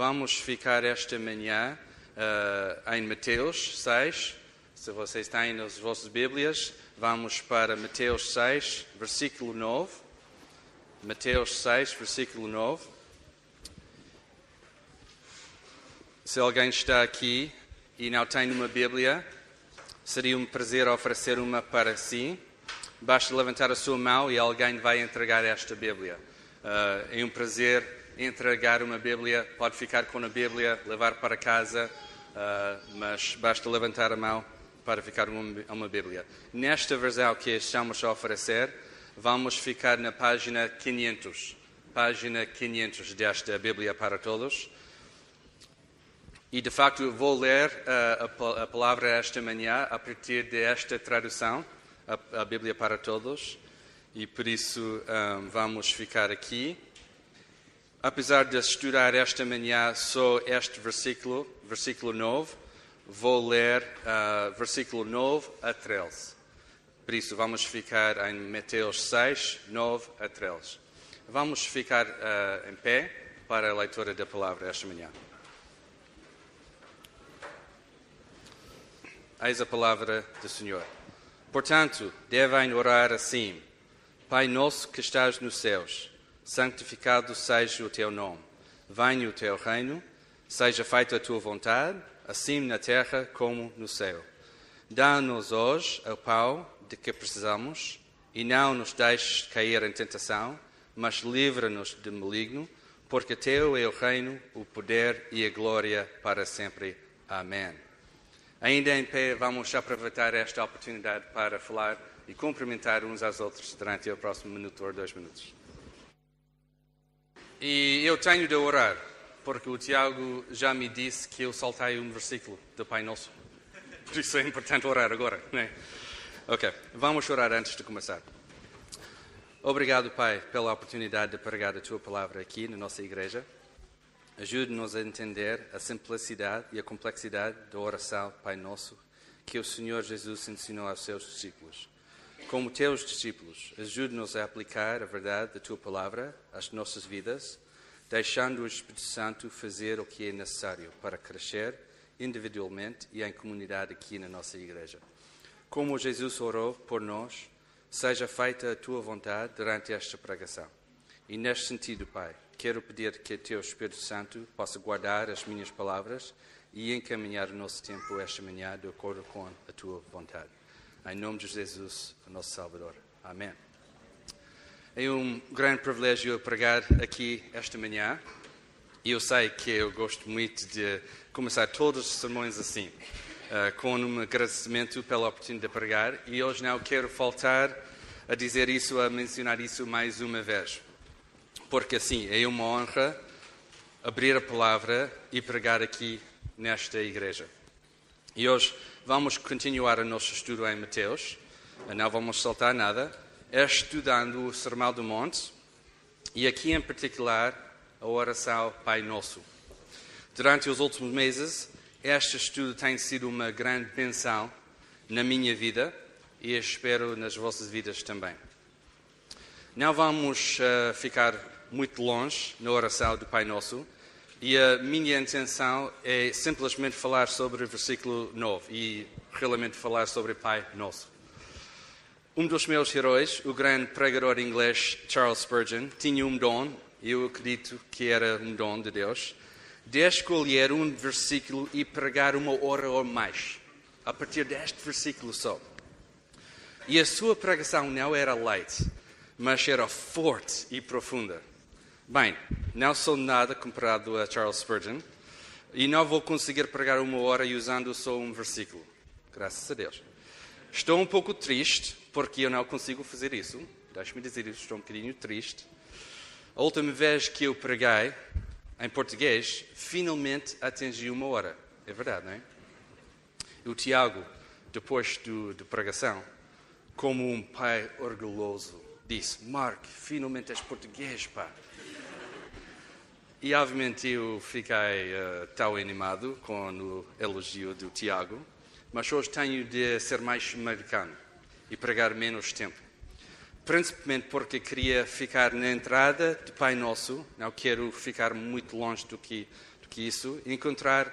vamos ficar esta manhã uh, em Mateus 6. Se vocês têm nas vossas Bíblias, vamos para Mateus 6, versículo 9. Mateus 6, versículo 9. Se alguém está aqui e não tem uma Bíblia, seria um prazer oferecer uma para si. Basta levantar a sua mão e alguém vai entregar esta Bíblia. Uh, é um prazer entregar uma Bíblia. Pode ficar com a Bíblia, levar para casa, uh, mas basta levantar a mão para ficar uma, uma Bíblia. Nesta versão que estamos a oferecer, vamos ficar na página 500. Página 500 desta Bíblia para todos. E de facto vou ler uh, a, a, palavra esta manhã a partir desta tradução, a, a Bíblia para Todos, e por isso um, ah, vamos ficar aqui. Apesar de estudar esta manhã só este versículo, versículo 9, vou ler uh, versículo 9 a 13. Por isso vamos ficar em Mateus 6, 9 a 13. Vamos ficar uh, em pé para a leitura da palavra esta manhã. Eis a palavra do Senhor. Portanto, devem orar assim: Pai nosso que estás nos céus, santificado seja o teu nome. Venha o teu reino, seja feita a tua vontade, assim na terra como no céu. Dá-nos hoje o pão de que precisamos e não nos deixes cair em tentação, mas livra-nos de maligno, porque teu é o reino, o poder e a glória para sempre. Amém. Ainda em pé, vamos aproveitar esta oportunidade para falar e cumprimentar uns aos outros durante o próximo minuto ou dois minutos. E eu tenho de orar, porque o Tiago já me disse que eu saltei um versículo do Pai Nosso. Por isso é importante orar agora, não é? Ok, vamos orar antes de começar. Obrigado, Pai, pela oportunidade de pregar a Tua palavra aqui na nossa igreja. Ajude-nos a entender a simplicidade e a complexidade da oração Pai Nosso que o Senhor Jesus ensinou aos seus discípulos. Como teus discípulos, ajude-nos a aplicar a verdade da tua palavra às nossas vidas, deixando o Espírito Santo fazer o que é necessário para crescer individualmente e em comunidade aqui na nossa igreja. Como Jesus orou por nós, seja feita a tua vontade durante esta pregação. E neste sentido, Pai, quero pedir que Teu Espírito Santo possa guardar as minhas palavras e encaminhar o nosso tempo esta manhã de acordo com a Tua vontade. Em nome de Jesus, o nosso Salvador. Amém. É um grande privilégio pregar aqui esta manhã. E eu sei que eu gosto muito de começar todos os sermões assim, uh, com um agradecimento pela oportunidade de pregar. E hoje não quero faltar a dizer isso, a mencionar isso mais uma vez porque assim é uma honra abrir a palavra e pregar aqui nesta igreja. E hoje vamos continuar o nosso estudo em Mateus, não vamos saltar nada, é estudando o Sermão do Monte e aqui em particular a oração Pai Nosso. Durante os últimos meses, este estudo tem sido uma grande benção na minha vida e espero nas vossas vidas também. Não vamos uh, ficar muito longe na oração do Pai Nosso. E a minha intenção é simplesmente falar sobre o versículo 9 e realmente falar sobre Pai Nosso. Um dos meus heróis, o grande pregador inglês Charles Spurgeon, tinha um dom, eu acredito que era um dom de Deus, de escolher um versículo e pregar uma hora ou mais, a partir deste versículo só. E a sua pregação não era light, mas era forte e profunda. Bem, não sou nada comparado a Charles Spurgeon e não vou conseguir pregar uma hora usando só um versículo. Graças a Deus. Estou um pouco triste porque eu não consigo fazer isso. Deixe-me dizer isso, estou um bocadinho triste. A última vez que eu preguei em português, finalmente atingi uma hora. É verdade, não é? O Tiago, depois do, de pregação, como um pai orgulhoso, disse: Mark, finalmente és português, pá. E obviamente eu fiquei uh, tão animado com o elogio do Tiago, mas hoje tenho de ser mais americano e pregar menos tempo. Principalmente porque queria ficar na entrada de Pai Nosso, não quero ficar muito longe do que, do que isso, encontrar,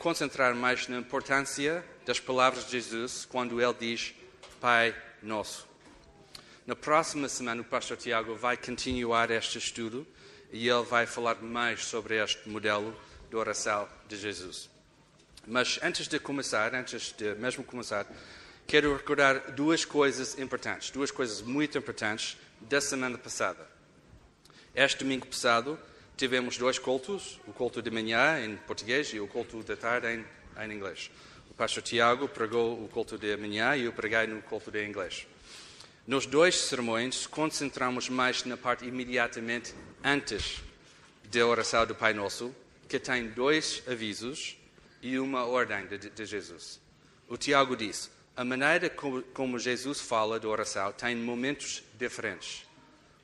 concentrar mais na importância das palavras de Jesus quando ele diz Pai Nosso. Na próxima semana, o pastor Tiago vai continuar este estudo e ele vai falar mais sobre este modelo de oração de Jesus. Mas antes de começar, antes de mesmo começar, quero recordar duas coisas importantes, duas coisas muito importantes da semana passada. Este domingo passado tivemos dois cultos, o culto de manhã em português e o culto da tarde em, em inglês. O pastor Tiago pregou o culto de manhã e eu preguei no culto de inglês. Nos dois sermões, concentramos mais na parte imediatamente antes da oração do Pai Nosso, que tem dois avisos e uma ordem de, de Jesus. O Tiago disse: a maneira como, Jesus fala da oração tem momentos diferentes.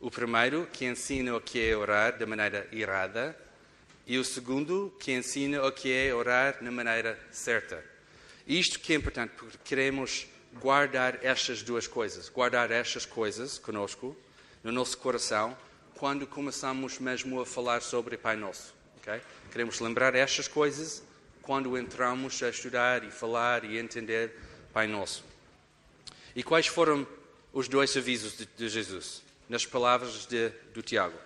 O primeiro, que ensina o que é orar da maneira errada, e o segundo, que ensina o que é orar na maneira certa. Isto que é importante, porque queremos guardar estas duas coisas, guardar estas coisas conosco, no nosso coração, quando começamos mesmo a falar sobre Pai Nosso. Okay? Queremos lembrar estas coisas quando entramos a estudar e falar e entender Pai Nosso. E quais foram os dois avisos de, de Jesus, nas palavras de, do Tiago?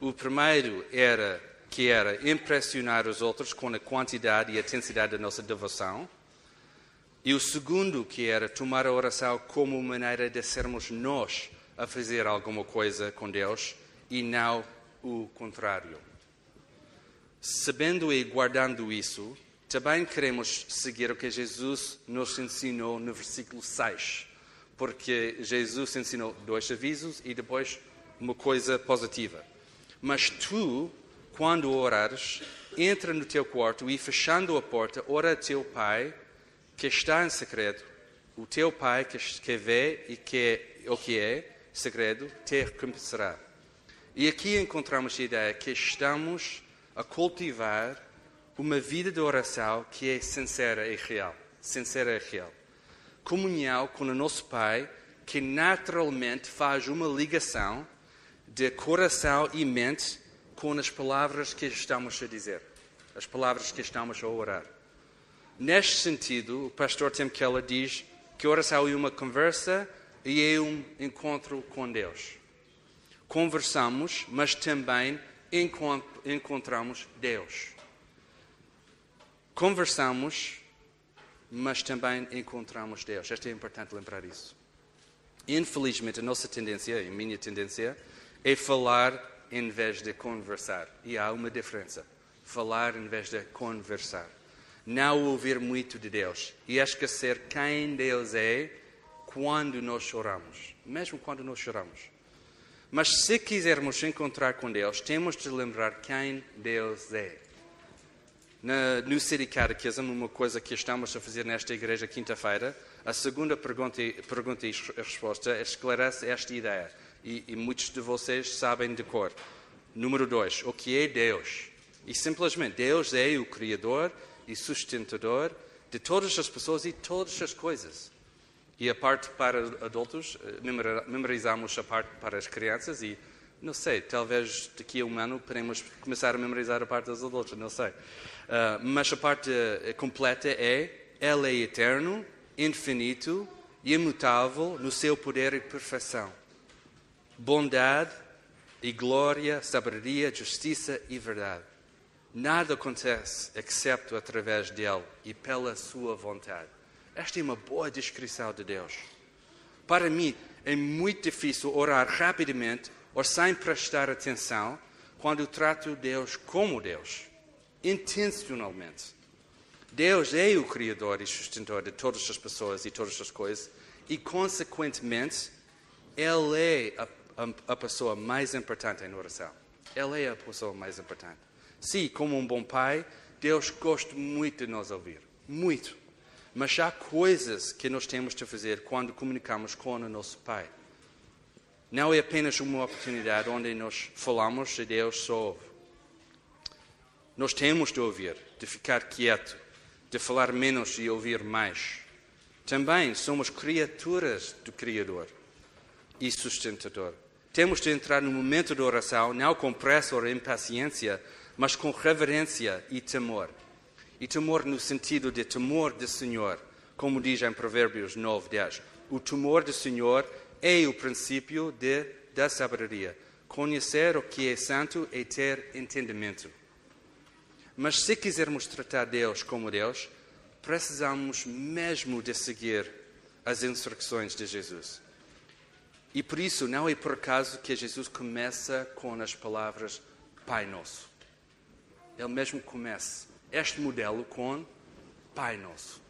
O primeiro era que era impressionar os outros com a quantidade e a intensidade da nossa devoção. E o segundo, que era tomar a oração como maneira de sermos nós a fazer alguma coisa com Deus e não o contrário. Sabendo e guardando isso, também queremos seguir o que Jesus nos ensinou no versículo 6, porque Jesus ensinou dois avisos e depois uma coisa positiva. Mas tu, quando orares, entra no teu quarto e, fechando a porta, ora a teu Pai que está em segredo, o teu Pai que vê e que o que é segredo te recompensará. E aqui encontramos a ideia que estamos a cultivar uma vida de oração que é sincera e real. Sincera e real. Comunhão com o nosso Pai, que naturalmente faz uma ligação de coração e mente com as palavras que estamos a dizer, as palavras que estamos a orar. Neste sentido, o pastor Tim Keller diz que oração é uma conversa e é um encontro com Deus. Conversamos, mas também encontramos Deus. Conversamos, mas também encontramos Deus. Isto é importante lembrar isso. Infelizmente, a nossa tendência, a minha tendência, é falar em vez de conversar. E há uma diferença. Falar em vez de conversar não ouvir muito de Deus e esquecer quem Deus é quando nós choramos, mesmo quando nós choramos. Mas se quisermos encontrar com Deus, temos de lembrar quem Deus é. No City Catechism, uma coisa que estamos a fazer nesta igreja quinta-feira, a segunda pergunta, pergunta e resposta esclarece esta ideia. E, e muitos de vocês sabem de cor. Número dois, o que é Deus? E simplesmente, Deus é o Criador e sustentador de todas as pessoas e todas as coisas. E a parte para adultos, eh, memorizamos a parte para as crianças e, não sei, talvez daqui a um ano podemos começar a memorizar a parte dos adultos, não sei. Uh, mas a parte uh, completa é: Ele é eterno, infinito imutável no seu poder e perfeição. Bondade e glória, sabedoria, justiça e verdade. Nada acontece exceto através dele e pela sua vontade. Esta é uma boa descrição de Deus. Para mim, é muito difícil orar rapidamente ou sem prestar atenção quando trato Deus como Deus, intencionalmente. Deus é o Criador e sustentor de todas as pessoas e todas as coisas, e, consequentemente, Ele é a, a, a pessoa mais importante em oração. Ele é a pessoa mais importante. Sim, como um bom pai, Deus gosta muito de nos ouvir. Muito. Mas há coisas que nós temos de fazer quando comunicamos com o nosso pai. Não é apenas uma oportunidade onde nós falamos e Deus só ouve. Nós temos de ouvir, de ficar quieto, de falar menos e ouvir mais. Também somos criaturas do Criador e sustentador. Temos de entrar no momento de oração, não com pressa ou impaciência, mas com reverência e temor. E temor no sentido de temor do Senhor, como diz em Provérbios 9, 10. O temor do Senhor é o princípio de, da sabedoria. Conhecer o que é santo é ter entendimento. Mas se quisermos tratar Deus como Deus, precisamos mesmo de seguir as instruções de Jesus. E por isso não é por acaso que Jesus começa com as palavras Pai Nosso. Ele mesmo começa este modelo com Pai Nosso.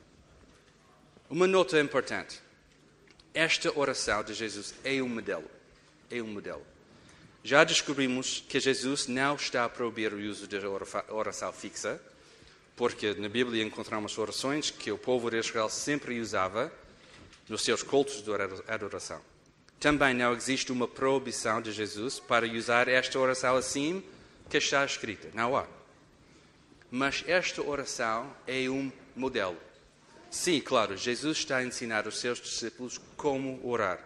Uma nota importante. Esta oração de Jesus é um modelo. É um modelo. Já descobrimos que Jesus não está a proibir o uso da oração fixa, porque na Bíblia encontramos orações que o povo de Israel sempre usava nos seus cultos de adoração. Também não existe uma proibição de Jesus para usar esta oração assim que está escrita. Não há. Mas esta oração é um modelo. Sim, claro, Jesus está a ensinar os seus discípulos como orar.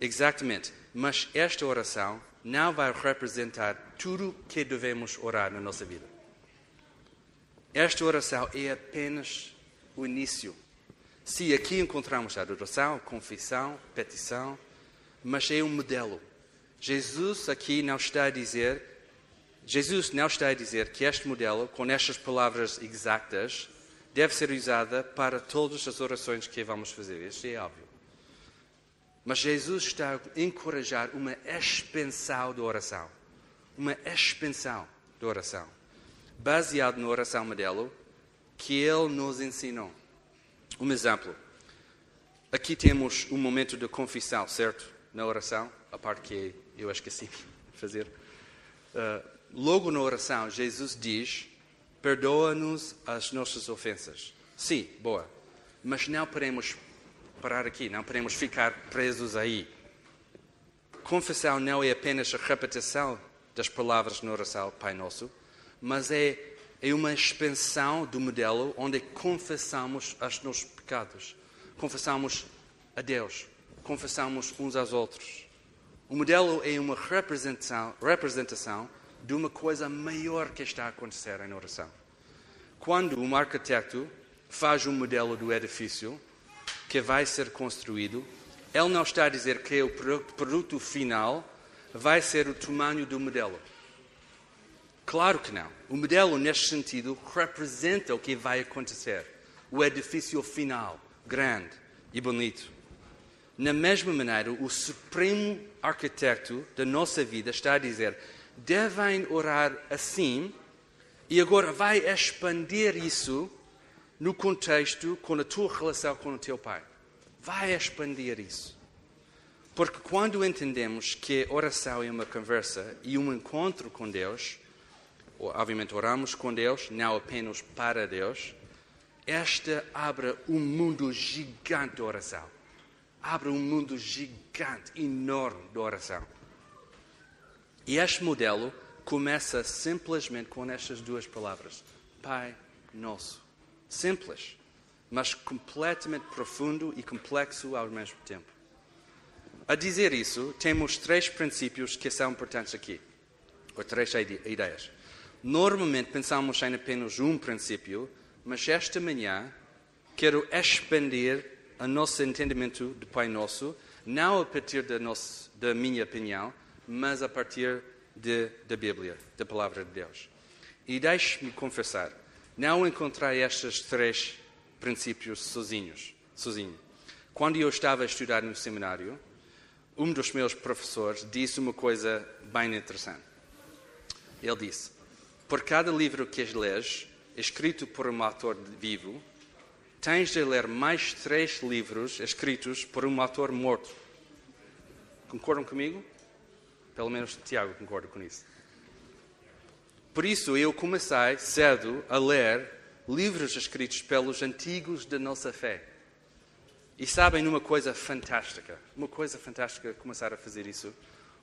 Exatamente. Mas esta oração não vai representar tudo que devemos orar na nossa vida. Esta oração é apenas o início. Se aqui encontramos adoração, confissão, petição, mas é um modelo. Jesus aqui não está a dizer, Jesus não está a dizer que este modelo, com estas palavras exatas, deve ser usada para todas as orações que vamos fazer. Isto é óbvio. Mas Jesus está a encorajar uma expansão da oração. Uma expansão da oração. Baseado na oração modelo que ele nos ensinou. Um exemplo. Aqui temos um momento de confissão, certo? Na oração, a parte que eu esqueci de fazer. Uh, logo na oração, Jesus diz: Perdoa-nos as nossas ofensas. Sim, boa. Mas não podemos parar aqui, não podemos ficar presos aí. Confissão não é apenas a repetição das palavras na oração Pai Nosso, mas é, é uma expansão do modelo onde confessamos os nossos pecados. Confessamos a Deus, confessamos uns aos outros. O modelo é uma representação, representação de uma coisa maior que está a acontecer em oração. Quando um arquiteto faz um modelo do edifício, que vai ser construído, ele não está a dizer que o produto final vai ser o tamanho do modelo. Claro que não. O modelo, neste sentido, representa o que vai acontecer. O edifício final, grande e bonito. Na mesma maneira, o supremo arquiteto da nossa vida está a dizer: devem orar assim, e agora vai expandir isso no contexto com a tua relação com o teu pai. Vai expandir isso. Porque quando entendemos que oração é uma conversa e um encontro com Deus, obviamente oramos com Deus, não apenas para Deus, esta abre um mundo gigante de oração. Abre um mundo gigante, enorme de oração. E este modelo começa simplesmente com estas duas palavras: Pai Nosso. Simples, mas completamente profundo e complexo ao mesmo tempo. A dizer isso, temos três princípios que são importantes aqui, ou três ideias. Normalmente pensamos em apenas um princípio, mas esta manhã quero expandir o nosso entendimento do Pai Nosso, não a partir da, da minha opinião, mas a partir de, da Bíblia, da Palavra de Deus. E deixe-me confessar, não encontrei estes três princípios sozinhos, sozinho. Quando eu estava a estudar no seminário, um dos meus professores disse uma coisa bem interessante. Ele disse: Por cada livro que lês, escrito por um autor vivo, tens de ler mais três livros escritos por um autor morto. Concordam comigo? Pelo menos Tiago concorda com isso. Por isso eu comecei cedo a ler livros escritos pelos antigos da nossa fé. E sabem uma coisa fantástica, uma coisa fantástica começar a fazer isso.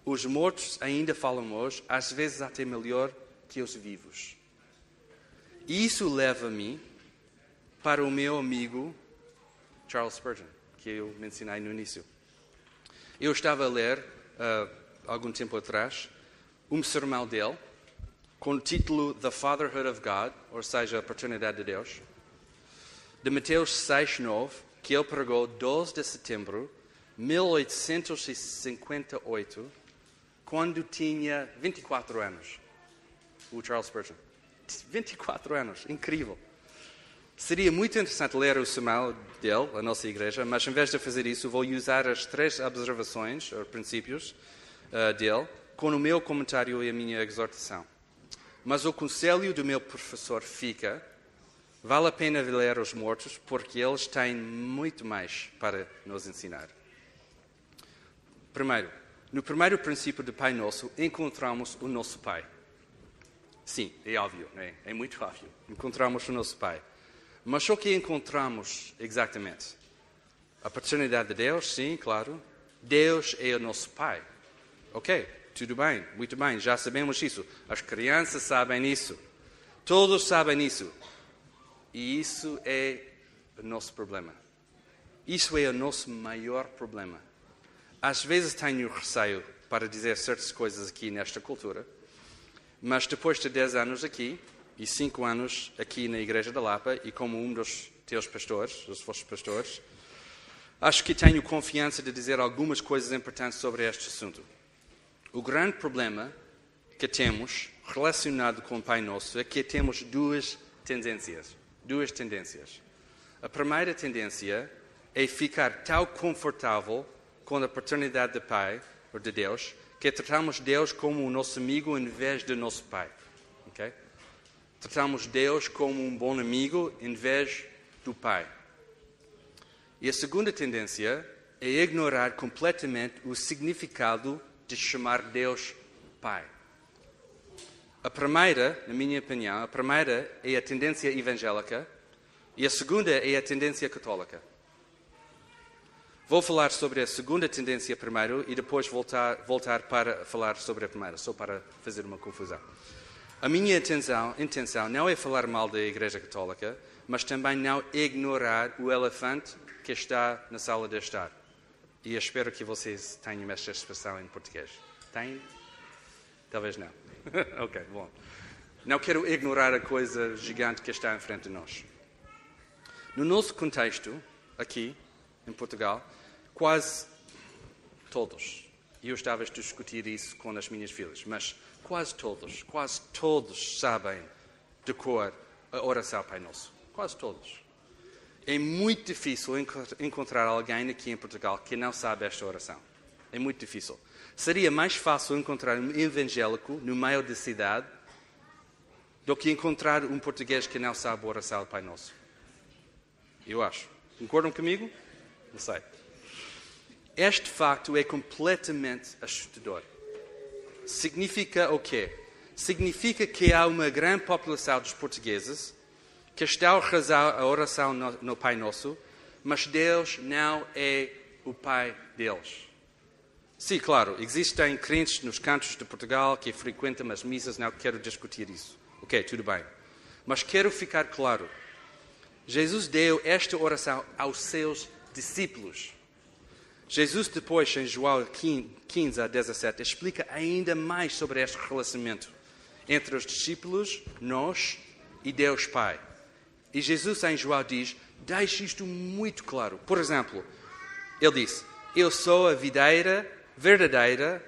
Os mortos ainda falam hoje, às vezes até melhor que os vivos. E isso leva-me para o meu amigo Charles Spurgeon, que eu mencionei no início. Eu estava a ler, uh, algum tempo atrás, um sermão dele, com o título The Fatherhood of God, ou seja, a paternidade de Deus, de Mateus 6, 9, que ele pregou 12 de setembro de 1858, quando tinha 24 anos. O Charles Spurgeon. 24 anos, incrível. Seria muito interessante ler o sermão dele, a nossa igreja, mas em vez de fazer isso, vou usar as três observações, ou princípios, uh, dele, com o meu comentário e a minha exortação. Mas o conselho do meu professor fica: vale a pena ler os mortos, porque eles têm muito mais para nos ensinar. Primeiro, no primeiro princípio do Pai Nosso, encontramos o nosso Pai. Sim, é óbvio, é? é muito óbvio. Encontramos o nosso Pai. Mas o que encontramos exatamente? A paternidade de Deus, sim, claro. Deus é o nosso Pai. Ok, tudo bem, muito bem, já sabemos isso. As crianças sabem isso. Todos sabem isso. E isso é o nosso problema. Isso é o nosso maior problema. Às vezes tenho receio para dizer certas coisas aqui nesta cultura, mas depois de 10 anos aqui, e cinco anos aqui na Igreja da Lapa e como um dos teus pastores, dos vossos pastores, acho que tenho confiança de dizer algumas coisas importantes sobre este assunto. O grande problema que temos relacionado com o Pai Nosso é que temos duas tendências. Duas tendências. A primeira tendência é ficar tão confortável com a paternidade do Pai, ou de Deus, que tratamos Deus como o nosso amigo em vez do nosso Pai. Okay? Tratamos Deus como um bom amigo em vez do Pai. E a segunda tendência é ignorar completamente o significado de chamar Deus Pai. A primeira, na minha opinião, a primeira é a tendência evangélica e a segunda é a tendência católica. Vou falar sobre a segunda tendência primeiro e depois voltar, voltar para falar sobre a primeira, só para fazer uma confusão. A minha intenção, intenção não é falar mal da Igreja Católica, mas também não ignorar o elefante que está na sala de estar. E espero que vocês tenham esta expressão em português. Têm? Talvez não. ok, bom. Não quero ignorar a coisa gigante que está em frente de nós. No nosso contexto, aqui, em Portugal, quase todos, e eu estava a discutir isso com as minhas filhas, mas Quase todos, quase todos sabem de cor a oração Pai Nosso. Quase todos. É muito difícil encontrar alguém aqui em Portugal que não sabe esta oração. É muito difícil. Seria mais fácil encontrar um evangélico no meio da cidade do que encontrar um português que não sabe a oração Pai Nosso. Eu acho. Concordam comigo? Não sei. Este facto é completamente assustador significa o quê? Significa que há uma grande população dos portugueses que estão a rezar a oração no, no Pai Nosso, mas Deus não é o Pai deles. Sim, claro, existem crentes nos cantos de Portugal que frequentam as missas, não quero discutir isso. Ok, tudo bem. Mas quero ficar claro: Jesus deu esta oração aos seus discípulos. Jesus, depois, em João 15 a 17, explica ainda mais sobre este relacionamento entre os discípulos, nós e Deus Pai. E Jesus, em João, diz: deixa isto muito claro. Por exemplo, ele disse: Eu sou a videira verdadeira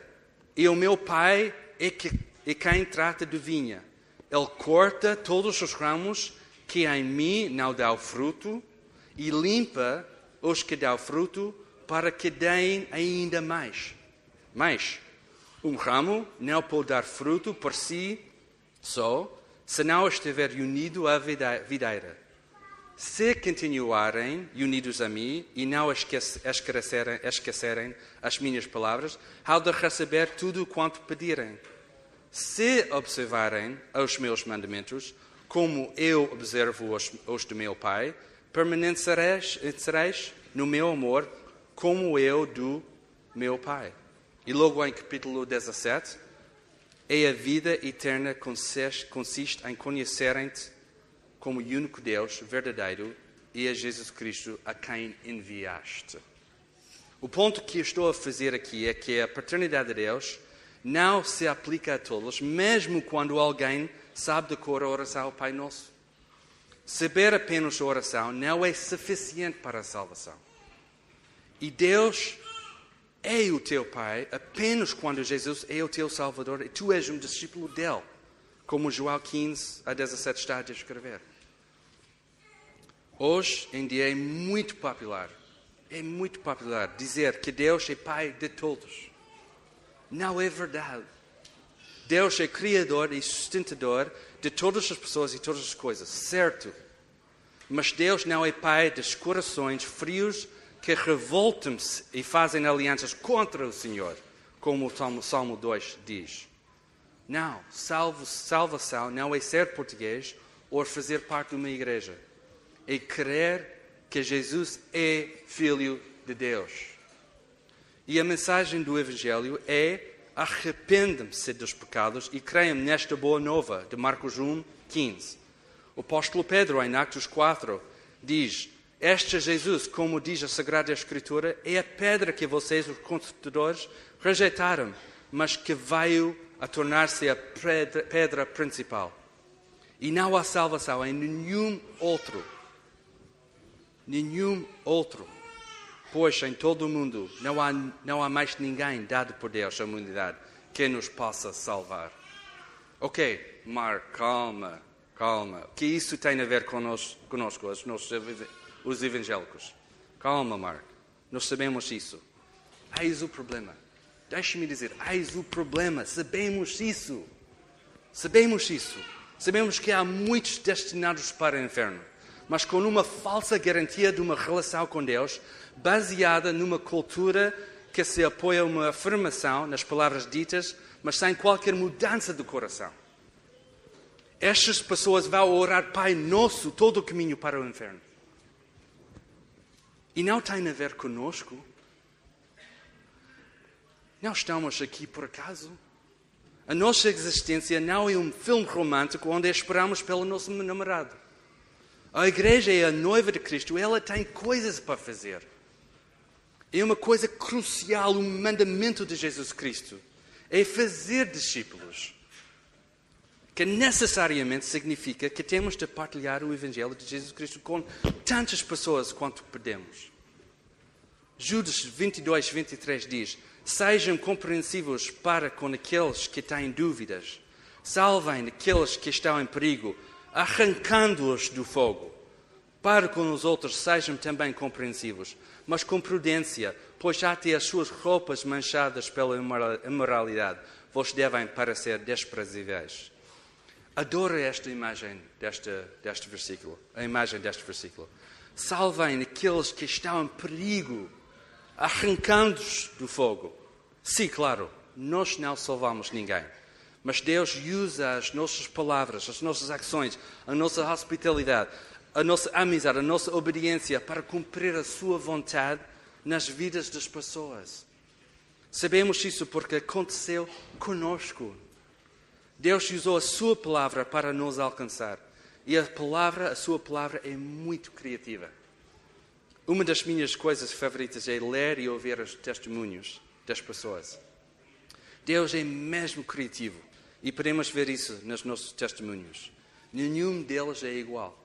e o meu Pai é, que, é quem trata de vinha. Ele corta todos os ramos que em mim não dão fruto e limpa os que dão fruto para que deem ainda mais. Mas um ramo não pode dar fruto por si só, se não estiver unido à videira. Se continuarem unidos a mim e não esquecerem, esquecerem as minhas palavras, há de receber tudo quanto pedirem. Se observarem os meus mandamentos, como eu observo os, os do meu Pai, permanecereis no meu amor como eu do meu Pai. E logo em capítulo 17, é a vida eterna consiste em conhecerem-te como único Deus verdadeiro e a Jesus Cristo a quem enviaste. O ponto que estou a fazer aqui é que a paternidade de Deus não se aplica a todos, mesmo quando alguém sabe de cor a oração ao Pai Nosso. Saber apenas a oração não é suficiente para a salvação. E Deus é o teu Pai apenas quando Jesus é o teu Salvador e tu és um discípulo dele, como João 15 a 17 está a descrever. Hoje em dia é muito popular, é muito popular dizer que Deus é Pai de todos. Não é verdade. Deus é Criador e sustentador de todas as pessoas e todas as coisas, certo? Mas Deus não é Pai dos corações frios que revoltam-se e fazem alianças contra o Senhor, como o Salmo 2 diz. Não, salvo, salvação não é ser português ou fazer parte de uma igreja. É crer que Jesus é Filho de Deus. E a mensagem do Evangelho é arrependam-se dos pecados e creiam nesta boa nova, de Marcos 1, 15. O apóstolo Pedro, em Atos 4, diz: Este Jesus, como diz a Sagrada Escritura, é a pedra que vocês, os construtores, rejeitaram, mas que veio a tornar-se a pedra, principal. E não há salvação em nenhum outro. Nenhum outro pois em todo o mundo não há, não há mais ninguém dado por Deus à humanidade que nos possa salvar. Ok, Mark, calma, calma. O que isso tem a ver conosco, conosco os, nossos, os evangélicos? Calma, Mark. Nós sabemos isso. Eis o problema. Deixe-me dizer, eis o problema. Sabemos isso. Sabemos isso. Sabemos que há muitos destinados para o inferno, mas com uma falsa garantia de uma relação com Deus, baseada numa cultura que se apoia uma afirmação nas palavras ditas, mas sem qualquer mudança do coração. Estas pessoas vão orar Pai Nosso todo o caminho para o inferno. E não tem a ver conosco. Não estamos aqui por acaso. A nossa existência não é um filme romântico onde esperamos pelo nosso namorado. A igreja é a noiva de Cristo, ela tem coisas para fazer. É uma coisa crucial, um mandamento de Jesus Cristo. É fazer discípulos. Que necessariamente significa que temos de partilhar o Evangelho de Jesus Cristo com tantas pessoas quanto podemos. Judas 22, 23 diz: Sejam compreensivos para com aqueles que têm dúvidas. Salvem aqueles que estão em perigo, arrancando-os do fogo. Para com os outros sejam também compreensivos mas com prudência, pois até as suas roupas manchadas pela imoralidade vos devem parecer desprezíveis. Adoro esta imagem deste, versículo, a imagem deste versículo. Salvem aqueles que estão em perigo, arrancando-os do fogo. Sim, claro, nós não salvamos ninguém. Mas Deus usa as nossas palavras, as nossas ações, a nossa hospitalidade, a nossa amizade, a nossa obediência para cumprir a sua vontade nas vidas das pessoas. Sabemos isso porque aconteceu conosco. Deus usou a sua palavra para nos alcançar. E a palavra, a sua palavra é muito criativa. Uma das minhas coisas favoritas é ler e ouvir os testemunhos das pessoas. Deus é mesmo criativo e podemos ver isso nos nossos testemunhos. Nenhum deles é igual.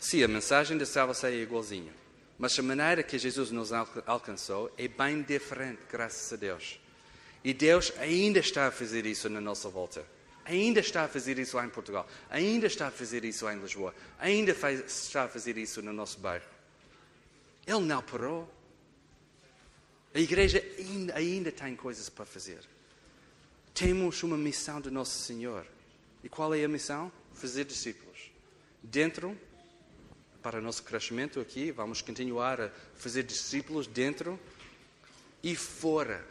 Sim, a mensagem da salvação é igualzinha, mas a maneira que Jesus nos alcançou é bem diferente, graças a Deus. E Deus ainda está a fazer isso na nossa volta. Ainda está a fazer isso lá em Portugal. Ainda está a fazer isso lá em Lisboa. Ainda faz, está a fazer isso no nosso bairro. Ele não parou. A igreja ainda, ainda tem coisas para fazer. Temos uma missão do nosso Senhor. E qual é a missão? Fazer discípulos. Dentro para o nosso crescimento aqui, vamos continuar a fazer discípulos dentro e fora.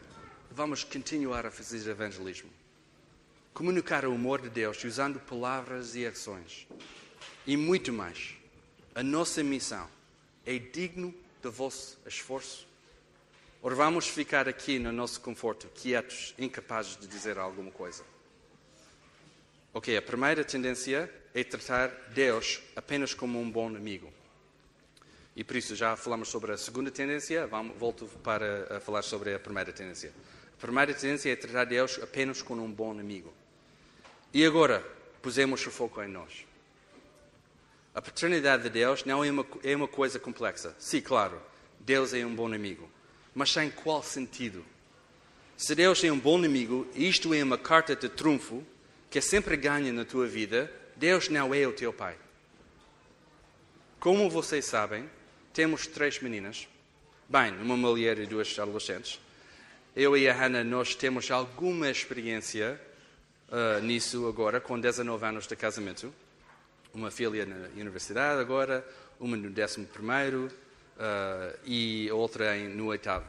Vamos continuar a fazer evangelismo. Comunicar o amor de Deus usando palavras e ações. E muito mais. A nossa missão é digno do vosso esforço? Ou vamos ficar aqui no nosso conforto, quietos, incapazes de dizer alguma coisa? Ok, a primeira tendência é tratar Deus apenas como um bom amigo. E por isso já falamos sobre a segunda tendência, vamos, volto para falar sobre a primeira tendência. A primeira tendência é tratar Deus apenas como um bom amigo. E agora, pusemos o foco em nós. A paternidade de Deus não é uma, é uma coisa complexa. Sim, claro, Deus é um bom amigo. Mas em qual sentido? Se Deus é um bom amigo, isto é uma carta de trunfo, que sempre ganha na tua vida, Deus não é o teu pai. Como vocês sabem, temos três meninas. Bem, uma mulher e duas adolescentes. Eu e a Hannah, nós temos alguma experiência uh, nisso agora, com 19 anos de casamento. Uma filha na universidade agora, uma no 11 primeiro uh, e outra em, no oitavo.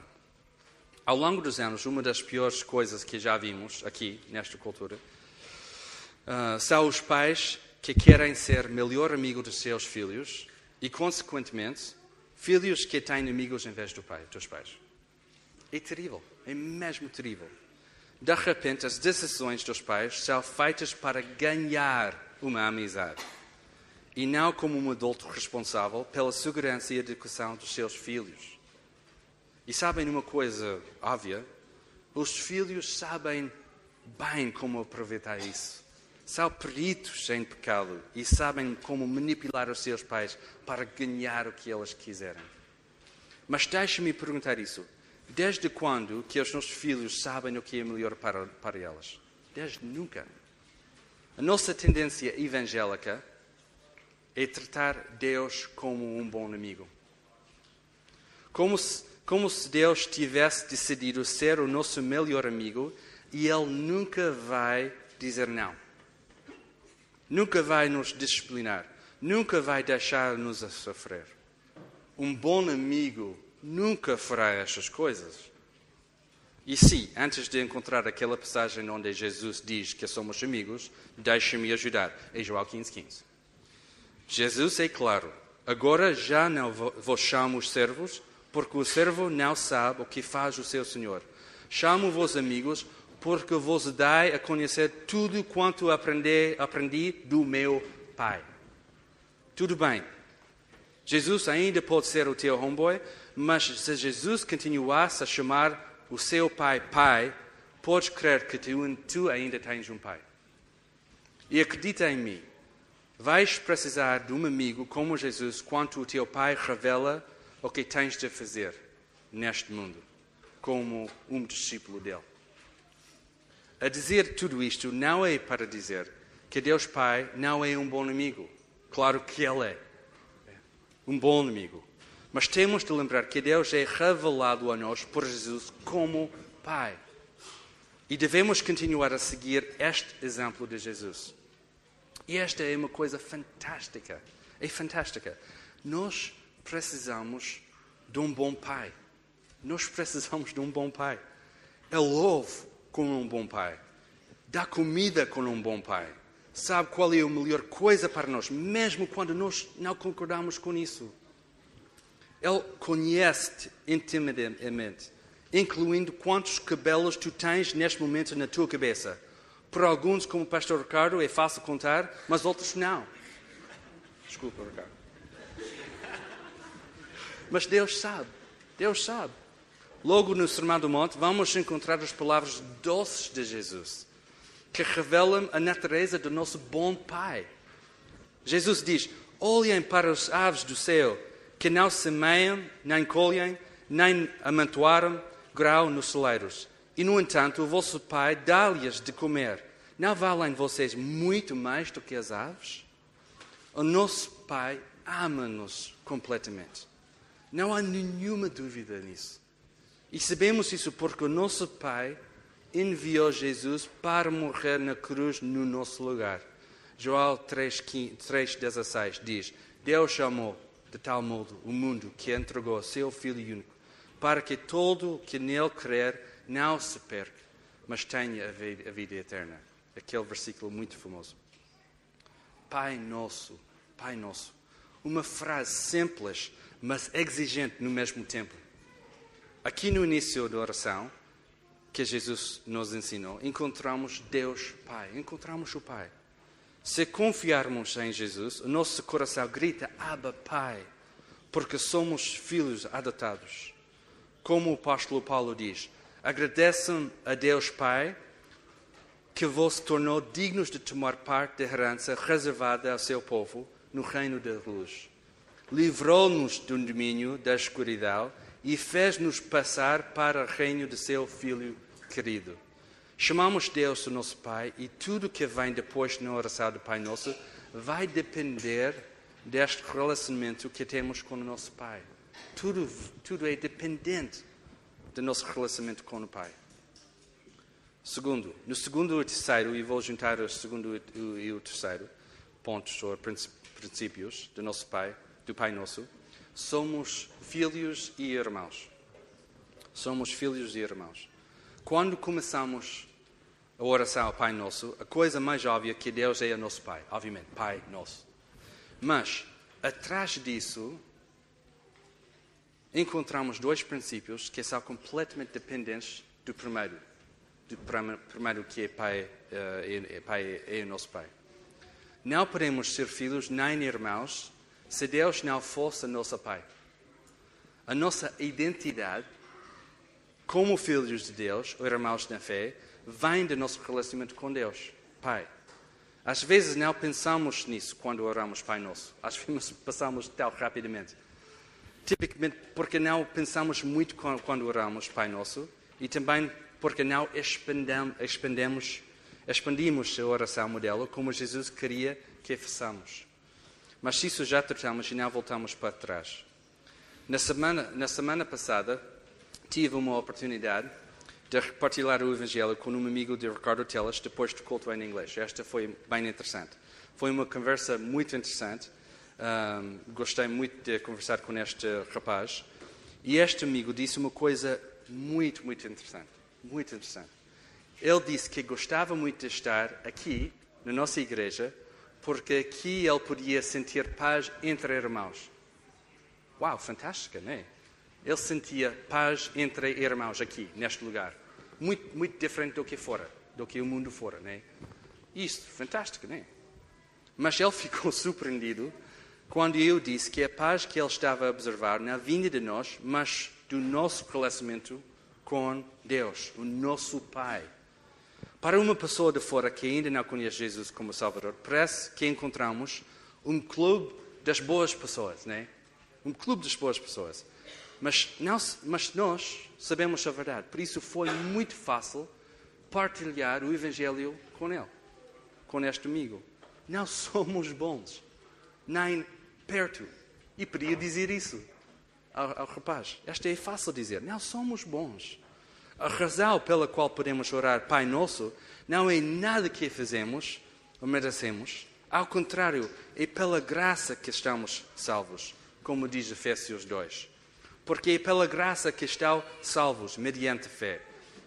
Ao longo dos anos, uma das piores coisas que já vimos aqui, nesta cultura, uh, são os pais que querem ser melhor amigo dos seus filhos e, consequentemente, filhos que têm amigos em vez do pai, dos pais. É terrível, é mesmo terrível. De repente, as decisões dos pais são feitas para ganhar uma amizade e não como um adulto responsável pela segurança e educação dos seus filhos. E sabem uma coisa óbvia? Os filhos sabem bem como aproveitar isso. São peritos em pecado e sabem como manipular os seus pais para ganhar o que eles quiserem. Mas deixe-me perguntar isso. Desde quando que os nossos filhos sabem o que é melhor para, para elas? Desde nunca. A nossa tendência evangélica é tratar Deus como um bom amigo. Como se, como se Deus tivesse decidido ser o nosso melhor amigo e Ele nunca vai dizer não. Nunca vai nos disciplinar. Nunca vai deixar-nos a sofrer. Um bom amigo nunca fará estas coisas. E sim, antes de encontrar aquela passagem onde Jesus diz que somos amigos, deixe-me ajudar. É João 15, 15. Jesus é claro. Agora já não vos chamo servos, porque o servo não sabe o que faz o seu senhor. Chamo-vos amigos, porque vos dai a conhecer tudo quanto aprendi, aprendi do meu Pai. Tudo bem. Jesus ainda pode ser o teu homeboy, mas se Jesus continuasse a chamar o seu pai pai, podes crer que tu, ainda tens um pai. E acredita em mim, vais precisar de um amigo como Jesus quando o teu pai revela o que tens de fazer neste mundo, como um discípulo dele. A dizer tudo isto não é para dizer que Deus Pai não é um bom amigo. Claro que Ele é. Um bom amigo. Mas temos de lembrar que Deus é revelado a nós por Jesus como Pai. E devemos continuar a seguir este exemplo de Jesus. E esta é uma coisa fantástica. É fantástica. Nós precisamos de um bom pai. Nós precisamos de um bom pai. Ele ouve como um bom pai. Dá comida como um bom pai. Sabe qual é a melhor coisa para nós, mesmo quando nós não concordamos com isso. Ele conhece-te intimamente, incluindo quantos cabelos tu tens neste momento na tua cabeça. Por alguns, como o pastor Ricardo, é fácil contar, mas outros não. Desculpa, Ricardo. Mas Deus sabe. Deus sabe. Logo no Sermão do Monte, vamos encontrar as palavras doces de Jesus, que revelam a natureza do nosso bom Pai. Jesus diz: Olhem para as aves do céu que não semeiam, nem colhem, nem amontoaram grau nos celeiros. E, no entanto, o vosso Pai dá-lhes de comer. Não valem vocês muito mais do que as aves? O nosso Pai ama-nos completamente. Não há nenhuma dúvida nisso. E sabemos isso porque o nosso Pai enviou Jesus para morrer na cruz no nosso lugar. João 3,16 diz: Deus chamou de tal modo o mundo que entregou seu Filho único, para que todo que nele crer não se perca, mas tenha a vida, a vida eterna. Aquele versículo muito famoso. Pai nosso, Pai nosso. Uma frase simples, mas exigente no mesmo tempo. Aqui no início da oração, que Jesus nos ensinou, encontramos Deus Pai, encontramos o Pai. Se confiarmos em Jesus, o nosso coração grita: Abba, Pai, porque somos filhos adotados. Como o apóstolo Paulo diz: Agradecem a Deus Pai que vos tornou dignos de tomar parte da herança reservada ao seu povo no reino da luz. Livrou-nos do domínio da escuridão e fez-nos passar para o reino de seu Filho querido. Chamamos Deus o nosso Pai e tudo que vem depois na oração do Pai Nosso vai depender deste relacionamento que temos com o nosso Pai. Tudo, tudo é dependente do nosso relacionamento com o Pai. Segundo, no segundo e terceiro, e vou juntar o segundo e o terceiro pontos ou princípios do nosso Pai, do Pai Nosso, somos filhos e irmãos. Somos filhos e irmãos. Quando começamos a oração ao Pai Nosso, a coisa mais óbvia é que Deus é o nosso Pai, obviamente, Pai Nosso. Mas, atrás disso, encontramos dois princípios que são completamente dependentes do primeiro primeiro que é pai, eh, é, pai, é o nosso pai. Não podemos ser filhos nem irmãos se Deus não fosse nosso pai. A nossa identidade como filhos de Deus, ou irmãos na fé, vem do nosso relacionamento com Deus, Pai. Às vezes não pensamos nisso quando oramos Pai Nosso. Às vezes passamos tão rapidamente. Tipicamente porque não pensamos muito quando oramos Pai Nosso e também porque não expandemos, expandimos a oração modelo como Jesus queria que façamos. Mas isso já tratamos e não voltamos para trás. Na semana, na semana passada, tive uma oportunidade de repartilhar o Evangelho com um amigo de Ricardo Telas depois do culto em inglês. Esta foi bem interessante. Foi uma conversa muito interessante. Um, gostei muito de conversar com este rapaz. E este amigo disse uma coisa muito, muito interessante muito interessante. Ele disse que gostava muito de estar aqui, na nossa igreja, porque aqui ele podia sentir paz entre irmãos. Uau, fantástica, não é? Ele sentia paz entre irmãos aqui, neste lugar. Muito, muito diferente do que fora, do que o mundo fora, não é? Isto, fantástico, não é? Mas ele ficou surpreendido quando eu disse que a paz que ele estava a observar na vinda de nós, mas do nosso relacionamento com Deus, o nosso Pai. Para uma pessoa de fora que ainda não conhece Jesus como Salvador, parece que encontramos um clube das boas pessoas, né? Um clube das boas pessoas. Mas, não, mas nós sabemos a verdade. Por isso foi muito fácil partilhar o Evangelho com ele, com este amigo. Não somos bons, nem perto. E podia dizer isso ao, ao rapaz. Esta é fácil dizer. Não somos bons. A razão pela qual podemos orar Pai Nosso não é nada que fazemos ou merecemos. Ao contrário, é pela graça que estamos salvos, como diz Efésios 2. Porque é pela graça que estão salvos, mediante fé.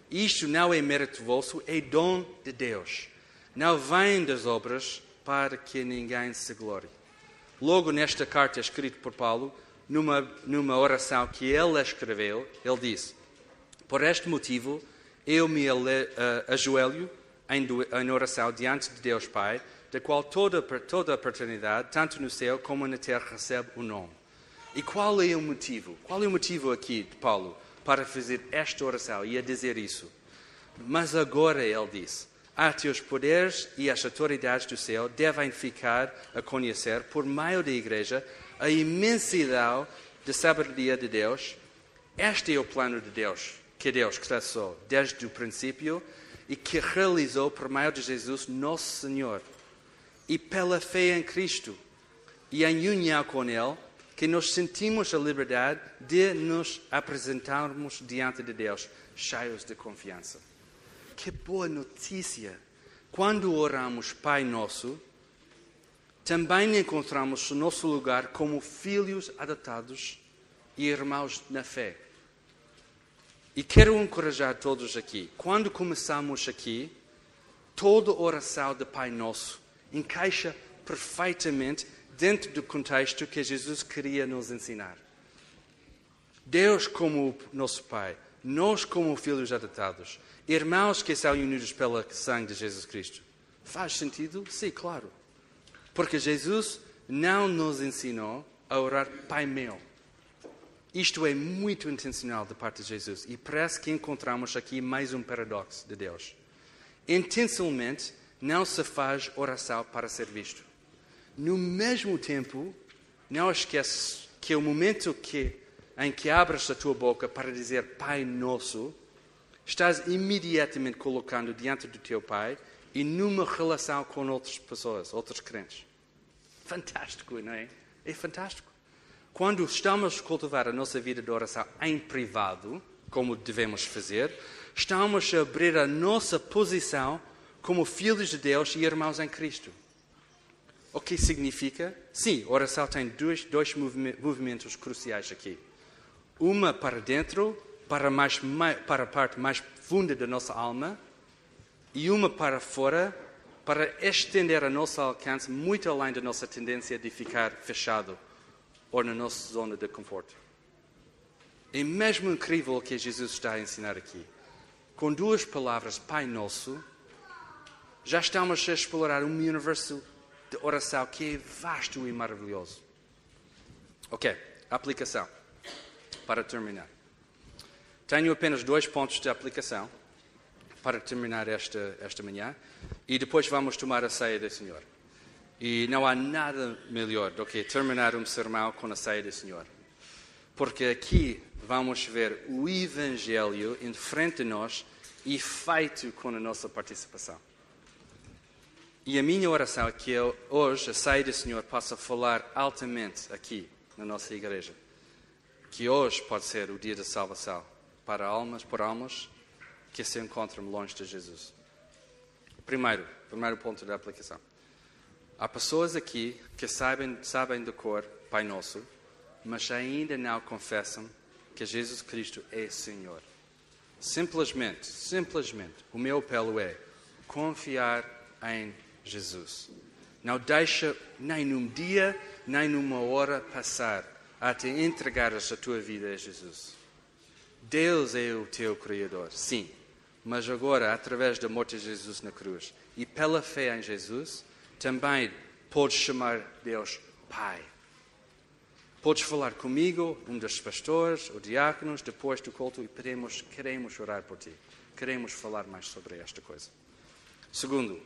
Isto não é mérito vosso, é dom de Deus. Não vem das obras para que ninguém se glorie. Logo nesta carta escrita por Paulo, numa, numa oração que ele escreveu, ele disse: Por este motivo, eu me ajoelho em oração diante de Deus Pai, da qual toda, toda a paternidade, tanto no céu como na terra, recebe o nome. E qual é o motivo? Qual é o motivo aqui de Paulo para fazer esta oração e a dizer isso? Mas agora ele diz: Até os poderes e as autoridades do céu devem ficar a conhecer, por meio da Igreja, a imensidão da sabedoria de Deus. Este é o plano de Deus, que Deus traçou desde o princípio e que realizou por meio de Jesus, nosso Senhor. E pela fé em Cristo e em união com Ele, que nós sentimos a liberdade de nos apresentarmos diante de Deus, cheios de confiança. Que boa notícia! Quando oramos Pai Nosso, também encontramos o nosso lugar como filhos adotados e irmãos na fé. E quero encorajar todos aqui. Quando começamos aqui, toda oração de Pai Nosso encaixa perfeitamente dentro do contexto que Jesus queria nos ensinar. Deus como nosso Pai, nós como filhos adotados, irmãos que são unidos pela sangue de Jesus Cristo. Faz sentido? Sim, claro. Porque Jesus não nos ensinou a orar Pai meu. Isto é muito intencional da parte de Jesus e parece que encontramos aqui mais um paradoxo de Deus. Intencionalmente, não se faz oração para ser visto. No mesmo tempo, não esquece que o momento que, em que abres a tua boca para dizer Pai Nosso, estás imediatamente colocando diante do teu Pai e numa relação com outras pessoas, outros crentes. Fantástico, não é? É fantástico. Quando estamos a cultivar a nossa vida de oração em privado, como devemos fazer, estamos a abrir a nossa posição como filhos de Deus e irmãos em Cristo. O que significa? Sim, oração tem dois, dois movimentos cruciais aqui. Uma para dentro, para, mais, para a parte mais funda da nossa alma, e uma para fora, para estender a nosso alcance muito além da nossa tendência de ficar fechado ou na nossa zona de conforto. É mesmo incrível o que Jesus está a ensinar aqui. Com duas palavras, Pai Nosso, já estamos a explorar um universo de oração que é vasto e maravilhoso. Ok, aplicação. Para terminar. Tenho apenas dois pontos de aplicação para terminar esta, esta manhã e depois vamos tomar a ceia do Senhor. E não há nada melhor do que terminar um sermão com a ceia do Senhor. Porque aqui vamos ver o Evangelho em frente de nós e feito com a nossa participação. E a minha oração é que eu, hoje a ceia do Senhor possa falar altamente aqui na nossa igreja. Que hoje pode ser o dia da salvação para almas, por almas que se encontram longe de Jesus. Primeiro, primeiro ponto da aplicação. Há pessoas aqui que sabem, sabem de cor Pai Nosso, mas ainda não confessam que Jesus Cristo é Senhor. Simplesmente, simplesmente, o meu apelo é confiar em Jesus. Não deixa nem num dia, nem numa hora passar até entregares a tua vida a Jesus. Deus é o teu Criador, sim, mas agora, através da morte de Jesus na cruz e pela fé em Jesus, também podes chamar Deus Pai. Podes falar comigo, um dos pastores ou diáconos, depois do culto, e queremos, queremos orar por ti. Queremos falar mais sobre esta coisa. Segundo,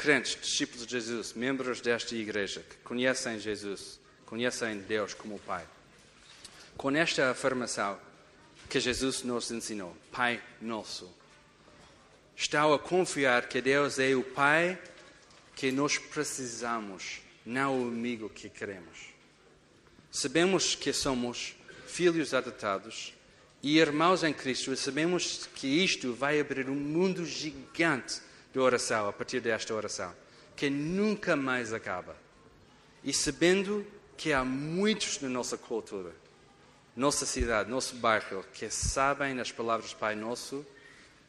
crentes, discípulos de Jesus, membros desta igreja, que conhecem Jesus, conhecem Deus como Pai. Com esta afirmação que Jesus nos ensinou, Pai Nosso, estão a confiar que Deus é o Pai que nós precisamos, não o amigo que queremos. Sabemos que somos filhos adotados e irmãos em Cristo, e sabemos que isto vai abrir um mundo gigante de oração a partir desta oração, que nunca mais acaba. E sabendo que há muitos na nossa cultura, nossa cidade, nosso bairro, que sabem as palavras Pai Nosso,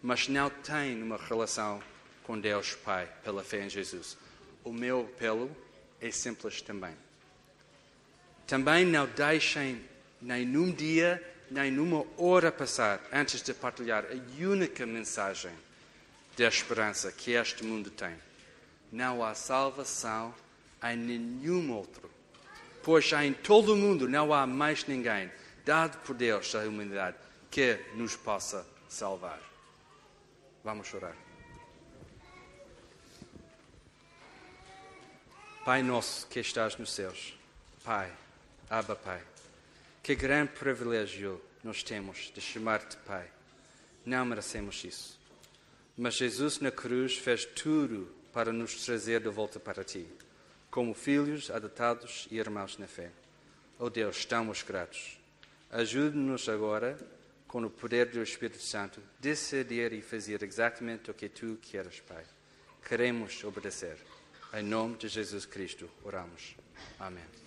mas não têm uma relação com Deus Pai pela fé em Jesus. O meu apelo é simples também. Também não deixem nem num dia, nem numa hora passar antes de partilhar a única mensagem de esperança que este mundo tem. Não há salvação em nenhum outro, pois em todo o mundo não há mais ninguém dado por Deus à humanidade que nos possa salvar. Vamos chorar. Pai nosso que estás nos céus, Pai, Abba Pai, que grande privilégio nós temos de chamar-te Pai. Não merecemos isso. Mas Jesus na cruz fez tudo para nos trazer de volta para ti, como filhos adotados e irmãos na fé. Oh Deus, estamos gratos. Ajude-nos agora, com o poder do Espírito Santo, decidir e fazer exatamente o que tu queres, Pai. Queremos obedecer. Em nome de Jesus Cristo, oramos. Amém.